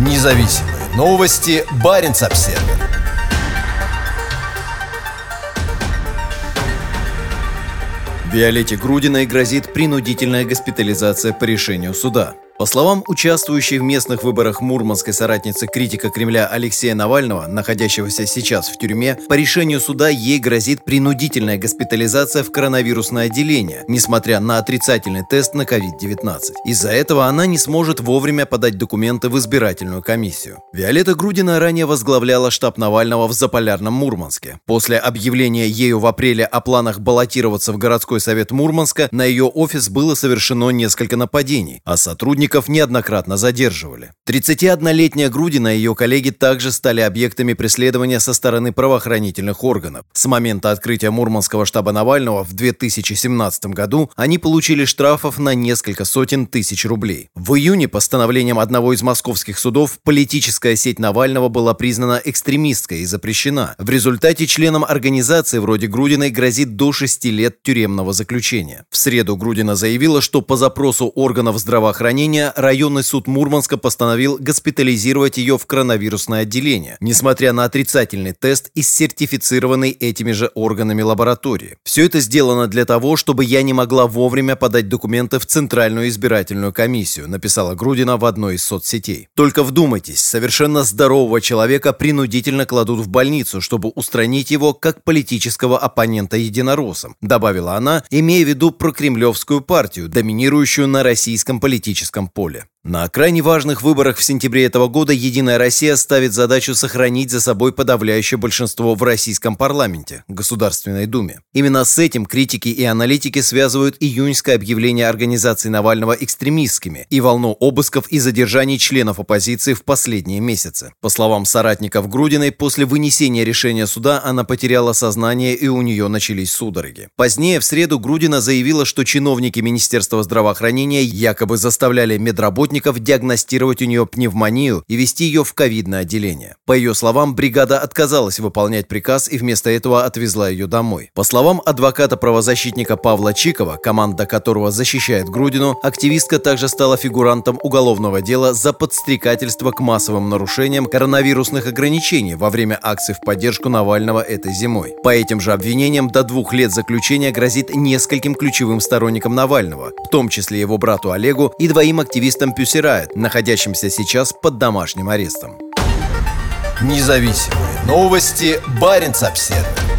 Независимые новости. Барин обсерва Виолетте Грудиной грозит принудительная госпитализация по решению суда. По словам участвующей в местных выборах мурманской соратницы критика Кремля Алексея Навального, находящегося сейчас в тюрьме, по решению суда ей грозит принудительная госпитализация в коронавирусное отделение, несмотря на отрицательный тест на COVID-19. Из-за этого она не сможет вовремя подать документы в избирательную комиссию. Виолетта Грудина ранее возглавляла штаб Навального в Заполярном Мурманске. После объявления ею в апреле о планах баллотироваться в городской совет Мурманска на ее офис было совершено несколько нападений, а сотрудник сотрудников неоднократно задерживали. 31-летняя Грудина и ее коллеги также стали объектами преследования со стороны правоохранительных органов. С момента открытия Мурманского штаба Навального в 2017 году они получили штрафов на несколько сотен тысяч рублей. В июне постановлением одного из московских судов политическая сеть Навального была признана экстремистской и запрещена. В результате членам организации вроде Грудиной грозит до 6 лет тюремного заключения. В среду Грудина заявила, что по запросу органов здравоохранения июня районный суд Мурманска постановил госпитализировать ее в коронавирусное отделение, несмотря на отрицательный тест из сертифицированной этими же органами лаборатории. Все это сделано для того, чтобы я не могла вовремя подать документы в Центральную избирательную комиссию, написала Грудина в одной из соцсетей. Только вдумайтесь, совершенно здорового человека принудительно кладут в больницу, чтобы устранить его как политического оппонента единороссом, добавила она, имея в виду прокремлевскую партию, доминирующую на российском политическом поле. На крайне важных выборах в сентябре этого года «Единая Россия» ставит задачу сохранить за собой подавляющее большинство в российском парламенте, Государственной Думе. Именно с этим критики и аналитики связывают июньское объявление организации Навального экстремистскими и волну обысков и задержаний членов оппозиции в последние месяцы. По словам соратников Грудиной, после вынесения решения суда она потеряла сознание и у нее начались судороги. Позднее, в среду, Грудина заявила, что чиновники Министерства здравоохранения якобы заставляли медработников работников диагностировать у нее пневмонию и вести ее в ковидное отделение. По ее словам, бригада отказалась выполнять приказ и вместо этого отвезла ее домой. По словам адвоката-правозащитника Павла Чикова, команда которого защищает Грудину, активистка также стала фигурантом уголовного дела за подстрекательство к массовым нарушениям коронавирусных ограничений во время акций в поддержку Навального этой зимой. По этим же обвинениям до двух лет заключения грозит нескольким ключевым сторонникам Навального, в том числе его брату Олегу и двоим активистам Пюсерает, находящимся сейчас под домашним арестом. Независимые новости. Барин обседный.